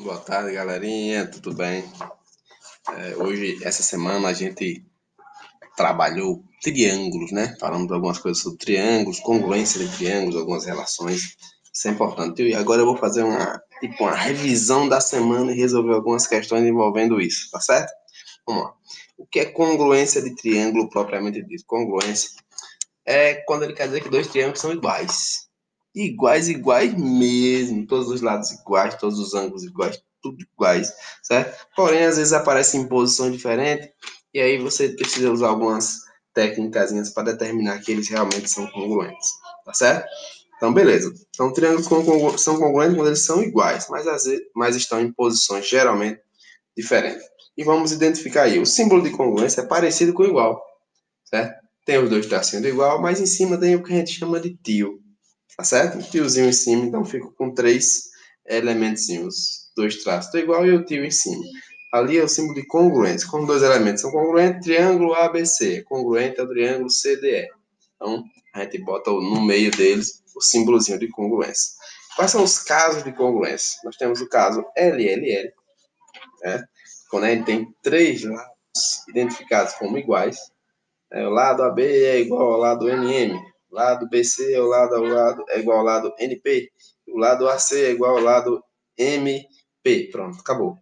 Boa tarde, galerinha, tudo bem? É, hoje, essa semana, a gente trabalhou triângulos, né? Falamos algumas coisas sobre triângulos, congruência de triângulos, algumas relações. Isso é importante. E agora eu vou fazer uma, tipo, uma revisão da semana e resolver algumas questões envolvendo isso, tá certo? Vamos lá. O que é congruência de triângulo propriamente dito? Congruência é quando ele quer dizer que dois triângulos são iguais iguais, iguais mesmo, todos os lados iguais, todos os ângulos iguais, tudo iguais, certo? Porém, às vezes aparecem em posição diferente e aí você precisa usar algumas técnicas para determinar que eles realmente são congruentes, tá certo? Então, beleza. Então, triângulos são congruentes quando eles são iguais, mas, às vezes, mas estão em posições geralmente diferentes. E vamos identificar aí. O símbolo de congruência é parecido com igual, certo? Tem os dois tracinhos igual, mas em cima tem o que a gente chama de tio tá certo? Tiozinho em cima, então fico com três elementos, dois traços do igual e o tio em cima. Ali é o símbolo de congruência. Como dois elementos são congruentes, triângulo ABC, congruente ao triângulo CDE. Então, a gente bota no meio deles o símbolozinho de congruência. Quais são os casos de congruência? Nós temos o caso LLL, né? quando a gente tem três lados identificados como iguais. Né? O lado AB é igual ao lado NM, lado BC é, o lado, ao lado, é igual ao lado NP, o lado AC é igual ao lado MP. Pronto, acabou.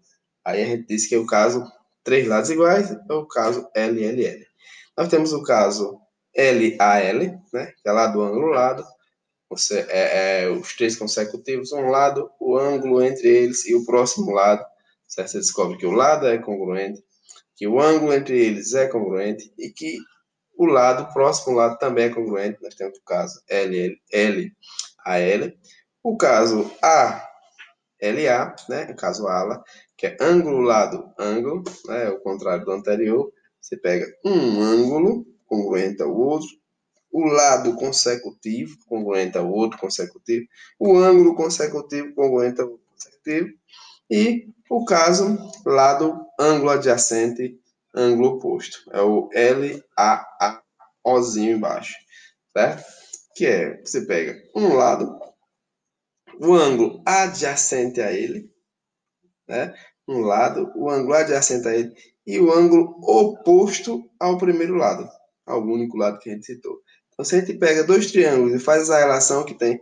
Aí a gente diz que é o caso três lados iguais, é o caso LLL. Nós temos o caso LAL, né, que é lado, ângulo, lado. Você, é, é, os três consecutivos, um lado, o ângulo entre eles e o próximo lado. Certo? Você descobre que o lado é congruente, que o ângulo entre eles é congruente e que o lado, próximo lado também é congruente. Nós temos o caso L, L, A, L. O caso A, L, A, né? O caso ala, que é ângulo, lado, ângulo, né? O contrário do anterior. Você pega um ângulo congruente ao outro, o lado consecutivo congruente ao outro consecutivo, o ângulo consecutivo congruente ao outro consecutivo, e o caso lado ângulo adjacente ângulo oposto. É o LAAOzinho embaixo, certo? Que é, você pega um lado, o ângulo adjacente a ele, né? Um lado, o ângulo adjacente a ele, e o ângulo oposto ao primeiro lado, ao único lado que a gente citou. Então, se a gente pega dois triângulos e faz essa relação que tem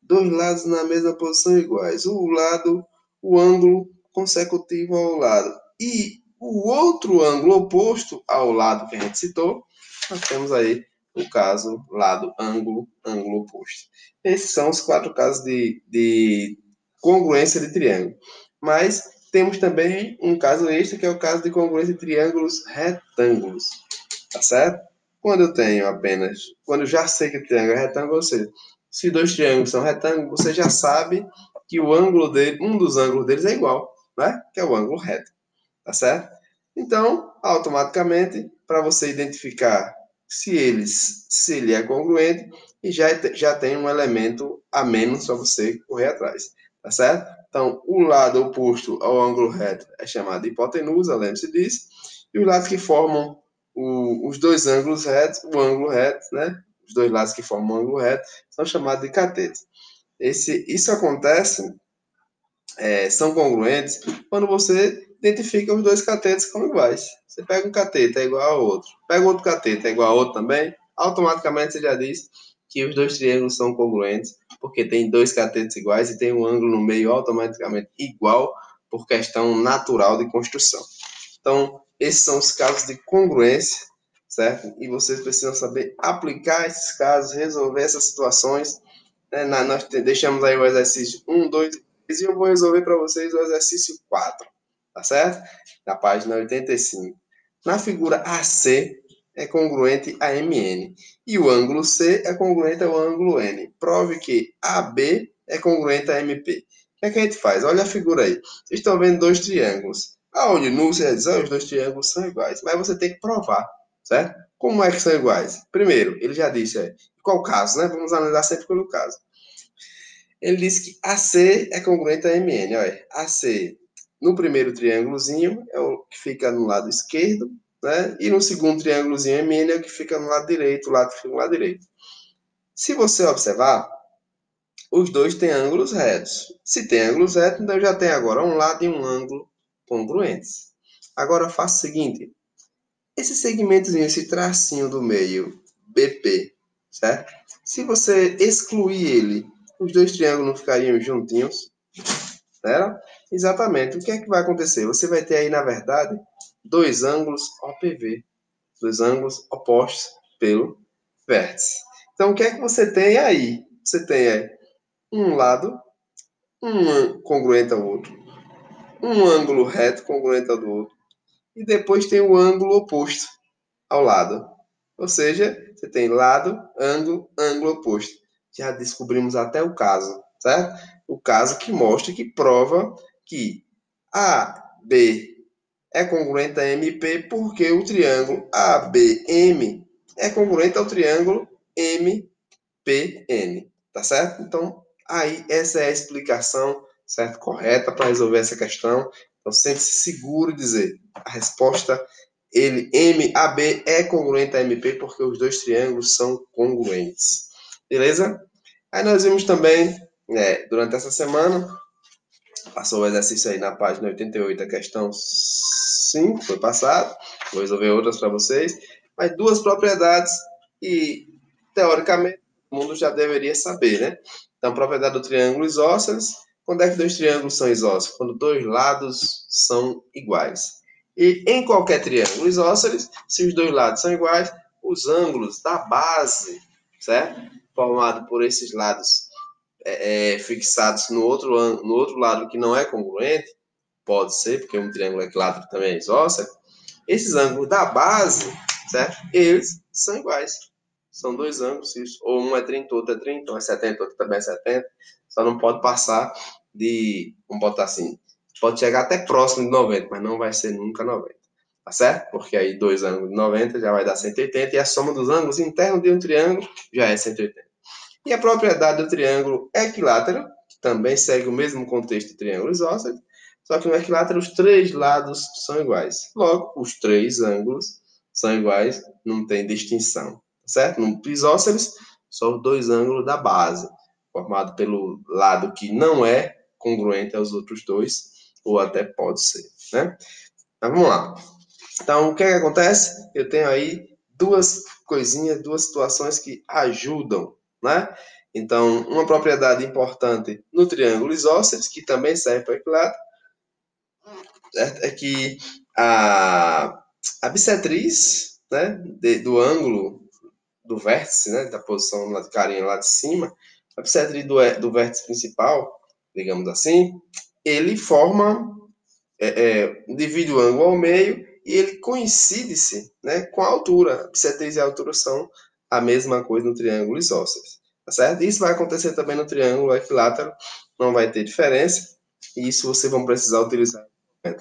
dois lados na mesma posição iguais, o lado, o ângulo consecutivo ao lado, e o outro ângulo oposto ao lado que a gente citou, nós temos aí o caso lado, ângulo, ângulo oposto. Esses são os quatro casos de, de congruência de triângulo. Mas temos também um caso extra, que é o caso de congruência de triângulos retângulos. Tá certo? Quando eu tenho apenas, quando eu já sei que o triângulo é retângulo, seja, se dois triângulos são retângulos, você já sabe que o ângulo dele, um dos ângulos deles é igual, né? Que é o ângulo reto tá certo? Então, automaticamente, para você identificar se eles, se ele é congruente, e já, já tem um elemento a menos para você correr atrás, tá certo? Então, o lado oposto ao ângulo reto é chamado de hipotenusa, lembre-se disso, e os lados que formam o, os dois ângulos retos, o ângulo reto, né? Os dois lados que formam o ângulo reto são chamados de catetos. Esse, isso acontece, é, são congruentes, quando você identifica os dois catetos como iguais. Você pega um cateto, é igual ao outro. Pega outro cateto, é igual ao outro também. Automaticamente você já diz que os dois triângulos são congruentes, porque tem dois catetos iguais e tem um ângulo no meio automaticamente igual por questão natural de construção. Então, esses são os casos de congruência, certo? E vocês precisam saber aplicar esses casos, resolver essas situações. Né? Nós deixamos aí o exercício 1, 2 e eu vou resolver para vocês o exercício 4 tá certo? Na página 85. Na figura AC é congruente a MN e o ângulo C é congruente ao ângulo N. Prove que AB é congruente a MP. O que, é que a gente faz? Olha a figura aí. Vocês estão vendo dois triângulos. A olho nu, você diz, oh, os dois triângulos são iguais. Mas você tem que provar, certo? Como é que são iguais? Primeiro, ele já disse aí. Qual caso, né? Vamos analisar sempre pelo caso. Ele disse que AC é congruente a MN. Olha, AC no primeiro triângulozinho é o que fica no lado esquerdo, né? E no segundo triângulozinho MN é o que fica no lado direito, o lado que fica no lado direito. Se você observar, os dois têm ângulos retos. Se tem ângulos retos, então já tem agora um lado e um ângulo congruentes. Agora faça o seguinte: esse segmentozinho, esse tracinho do meio, BP, certo? Se você excluir ele, os dois triângulos não ficariam juntinhos, certo? Exatamente. O que é que vai acontecer? Você vai ter aí, na verdade, dois ângulos OPV, dois ângulos opostos pelo vértice. Então, o que é que você tem aí? Você tem aí um lado, um congruente ao outro, um ângulo reto congruente ao do outro, e depois tem o ângulo oposto ao lado. Ou seja, você tem lado, ângulo, ângulo oposto. Já descobrimos até o caso, certo? O caso que mostra, que prova que AB é congruente a MP porque o triângulo ABM é congruente ao triângulo MPN, tá certo? Então, aí essa é a explicação, certo? Correta para resolver essa questão. Então, sente-se seguro dizer a resposta ele MAB é congruente a MP porque os dois triângulos são congruentes. Beleza? Aí nós vimos também, né, durante essa semana, passou o exercício aí na página 88, a questão 5, foi passado. Vou resolver outras para vocês. Mas duas propriedades e, teoricamente, o mundo já deveria saber, né? Então, propriedade do triângulo isósceles. Quando é que dois triângulos são isósceles? Quando dois lados são iguais. E em qualquer triângulo isósceles, se os dois lados são iguais, os ângulos da base, certo? Formado por esses lados é, é, fixados no outro, no outro lado que não é congruente, pode ser, porque um triângulo equilátero também é isósceles, esses ângulos da base, certo? Eles são iguais. São dois ângulos, ou um é 30, outro é 30, um é 70, outro também é 70. Só não pode passar de, vamos botar assim, pode chegar até próximo de 90, mas não vai ser nunca 90. Tá certo? Porque aí dois ângulos de 90 já vai dar 180 e a soma dos ângulos internos de um triângulo já é 180. E a propriedade do triângulo equilátero, que também segue o mesmo contexto do triângulo isósceles, só que no equilátero os três lados são iguais. Logo, os três ângulos são iguais, não tem distinção. Tá certo? No isósceles, só os dois ângulos da base, formado pelo lado que não é congruente aos outros dois, ou até pode ser, né? Mas vamos lá. Então, o que, é que acontece? Eu tenho aí duas coisinhas, duas situações que ajudam, né? Então, uma propriedade importante no triângulo isósceles, que também serve para equilátero, é que a, a bissetriz né, de, do ângulo do vértice, né, da posição lá de carinha lá de cima, a bissetriz do, do vértice principal, digamos assim, ele forma, é, é, divide o ângulo ao meio e ele coincide-se né, com a altura. A bissetriz e a altura são a mesma coisa no triângulo isósceles. Tá certo? Isso vai acontecer também no triângulo equilátero, não vai ter diferença. E isso vocês vão precisar utilizar.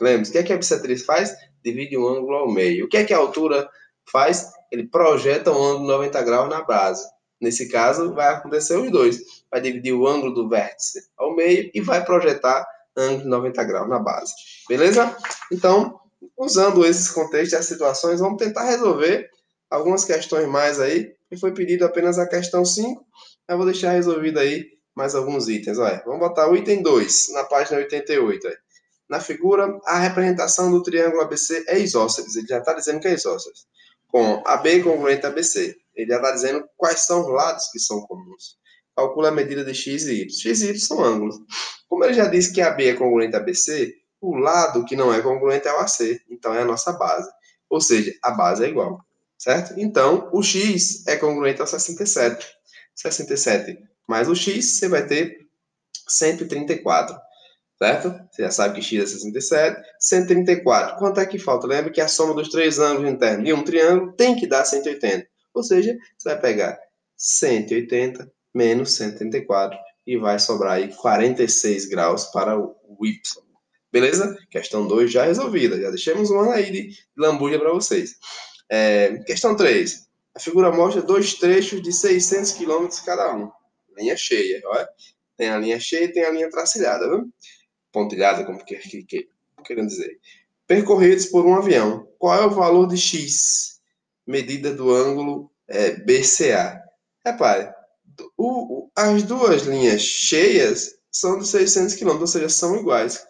Lembre-se, o que, é que a bissetriz faz? Divide um ângulo ao meio. O que é que a altura faz? Ele projeta um ângulo de 90 graus na base. Nesse caso, vai acontecer os dois. Vai dividir o ângulo do vértice ao meio e vai projetar ângulo de 90 graus na base. Beleza? Então, usando esses contextos e as situações, vamos tentar resolver algumas questões mais aí, que foi pedido apenas a questão 5. Eu vou deixar resolvido aí mais alguns itens. Olha, vamos botar o item 2 na página 88. Aí. Na figura, a representação do triângulo ABC é isósceles. Ele já está dizendo que é isósceles. Com AB congruente a ABC. Ele já está dizendo quais são os lados que são comuns calcula a medida de x e y. x e y são ângulos. Como ele já disse que AB é congruente a BC, o lado que não é congruente é o AC, então é a nossa base. Ou seja, a base é igual, certo? Então, o x é congruente ao 67. 67 mais o x, você vai ter 134, certo? Você já sabe que x é 67. 134. Quanto é que falta? Lembra que a soma dos três ângulos internos de um triângulo tem que dar 180. Ou seja, você vai pegar 180 menos 134 e vai sobrar aí 46 graus para o Y. Beleza? Questão 2 já resolvida. Já deixamos uma aí de lambuja para vocês. É, questão 3. A figura mostra dois trechos de 600 km cada um. Linha cheia, olha. Tem a linha cheia e tem a linha tracilhada, viu? Pontilhada, como que, que, que querendo dizer. Percorridos por um avião. Qual é o valor de x? Medida do ângulo é, BCA. Repare, o, as duas linhas cheias são de 600 km, ou seja, são iguais.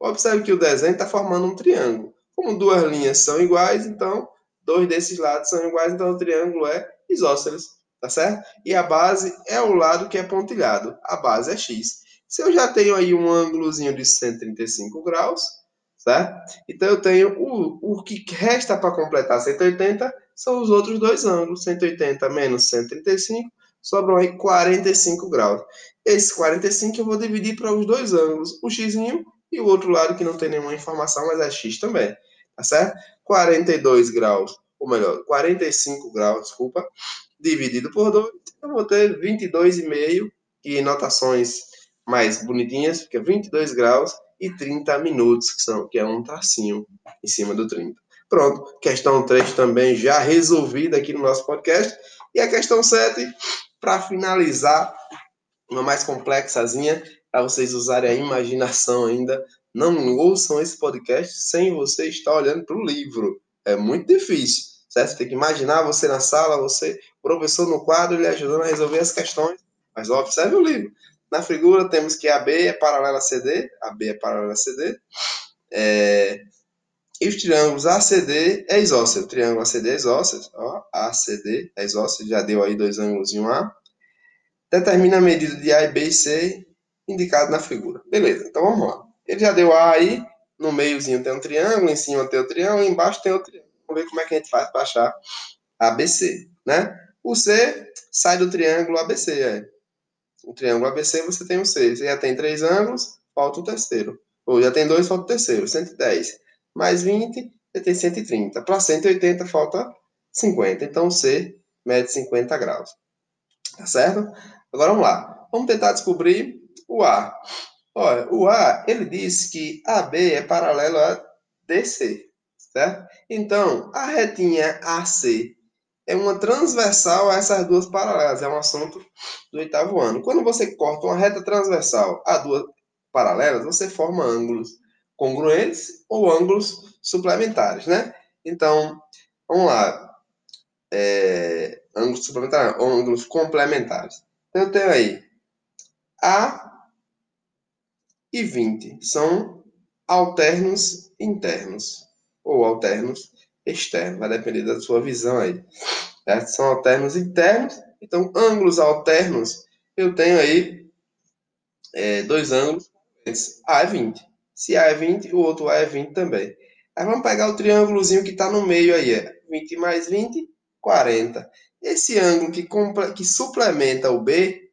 Observe que o desenho está formando um triângulo. Como duas linhas são iguais, então dois desses lados são iguais, então o triângulo é isósceles, tá certo? E a base é o lado que é pontilhado, a base é x. Se eu já tenho aí um ângulozinho de 135 graus, certo? Então eu tenho o, o que resta para completar 180 são os outros dois ângulos, 180 menos 135, sobram aí 45 graus. Esse 45 eu vou dividir para os dois ângulos, o x e o outro lado que não tem nenhuma informação, mas é x também, tá certo? 42 graus, ou melhor, 45 graus, desculpa, dividido por 2, eu vou ter 22,5 e notações mais bonitinhas, fica 22 graus e 30 minutos, que, são, que é um tracinho em cima do 30. Pronto, questão 3 também já resolvida aqui no nosso podcast. E a questão 7, para finalizar, uma mais complexazinha, para vocês usarem a imaginação ainda. Não ouçam esse podcast sem você estar olhando para o livro. É muito difícil. Certo? Você tem que imaginar você na sala, você, professor no quadro, lhe ajudando a resolver as questões. Mas observe o livro. Na figura temos que a B é paralela a CD, a B é paralela a CD. É... E os triângulos ACD é isósceles. O triângulo ACD é isósceles. Ó, ACD é isósceles. Já deu aí dois ângulos em um A. Determina a medida de A, B e C indicado na figura. Beleza, então vamos lá. Ele já deu A aí. No meiozinho tem um triângulo, em cima tem o triângulo, embaixo tem o triângulo. Vamos ver como é que a gente faz para achar ABC, né? O C sai do triângulo ABC, é o triângulo ABC, você tem o C. Você já tem três ângulos, falta o terceiro. Ou já tem dois, falta o terceiro. 110. Mais 20, você tem 130. Para 180, falta 50. Então, C mede 50 graus. Tá certo? Agora, vamos lá. Vamos tentar descobrir o A. Olha, o A, ele diz que AB é paralelo a DC, certo? Então, a retinha AC é uma transversal a essas duas paralelas. É um assunto do oitavo ano. Quando você corta uma reta transversal a duas paralelas, você forma ângulos congruentes ou ângulos suplementares, né? Então, vamos lá. É, ângulos suplementares, ângulos complementares. Então, eu tenho aí A e 20. São alternos internos ou alternos externo, vai depender da sua visão aí. Certo? São alternos internos, então ângulos alternos, eu tenho aí é, dois ângulos, A é 20. Se A é 20, o outro A é 20 também. Aí vamos pegar o triângulozinho que está no meio aí, é 20 mais 20, 40. Esse ângulo que, que suplementa o B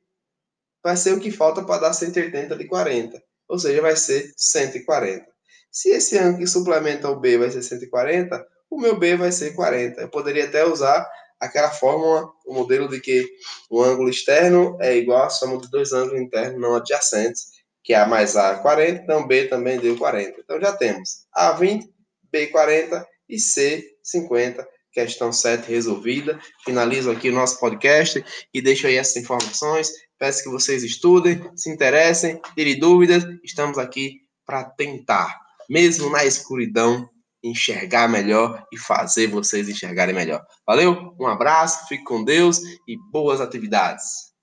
vai ser o que falta para dar 180 de 40. Ou seja, vai ser 140. Se esse ângulo que suplementa o B vai ser 140, o meu B vai ser 40. Eu poderia até usar aquela fórmula, o modelo de que o ângulo externo é igual à soma de dois ângulos internos não adjacentes, que A mais A é 40, então B também deu 40. Então já temos A 20, B 40 e C 50. Questão 7 resolvida. Finalizo aqui o nosso podcast e deixo aí essas informações. Peço que vocês estudem, se interessem, tirem dúvidas. Estamos aqui para tentar, mesmo na escuridão, enxergar melhor e fazer vocês enxergarem melhor. Valeu? Um abraço, fique com Deus e boas atividades.